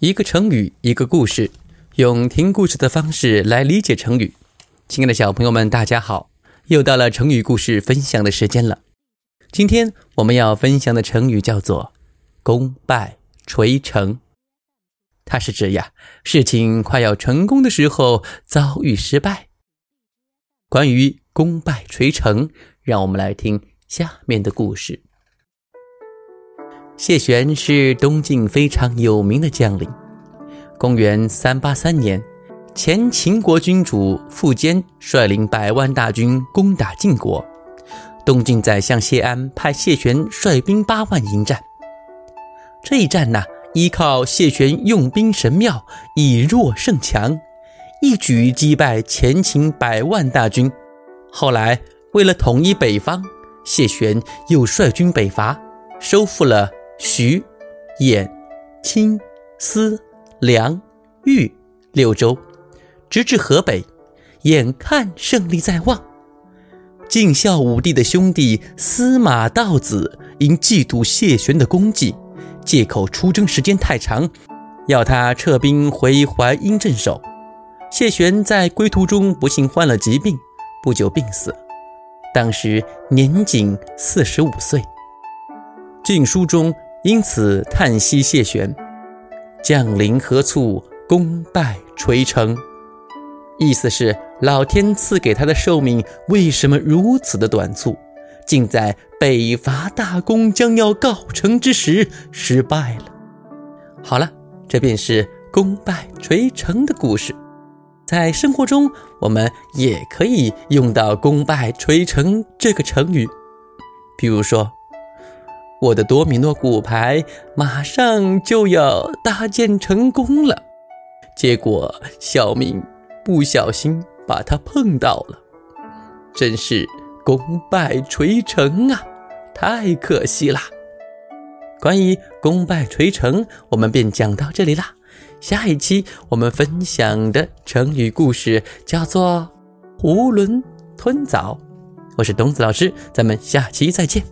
一个成语，一个故事，用听故事的方式来理解成语。亲爱的小朋友们，大家好！又到了成语故事分享的时间了。今天我们要分享的成语叫做“功败垂成”，它是指呀，事情快要成功的时候遭遇失败。关于“功败垂成”，让我们来听下面的故事。谢玄是东晋非常有名的将领。公元三八三年，前秦国君主苻坚率领百万大军攻打晋国，东晋宰相谢安派谢玄率兵八万迎战。这一战呢，依靠谢玄用兵神妙，以弱胜强，一举击败前秦百万大军。后来，为了统一北方，谢玄又率军北伐，收复了。徐、兖、青、司、梁、豫六州，直至河北，眼看胜利在望。晋孝武帝的兄弟司马道子因嫉妒谢玄的功绩，借口出征时间太长，要他撤兵回淮阴镇守。谢玄在归途中不幸患了疾病，不久病死，当时年仅四十五岁。晋书中。因此叹息谢玄，将临何处，功败垂成。意思是老天赐给他的寿命为什么如此的短促，竟在北伐大功将要告成之时失败了。好了，这便是功败垂成的故事。在生活中，我们也可以用到“功败垂成”这个成语，比如说。我的多米诺骨牌马上就要搭建成功了，结果小明不小心把它碰到了，真是功败垂成啊！太可惜啦。关于功败垂成，我们便讲到这里啦。下一期我们分享的成语故事叫做“囫囵吞枣”。我是东子老师，咱们下期再见。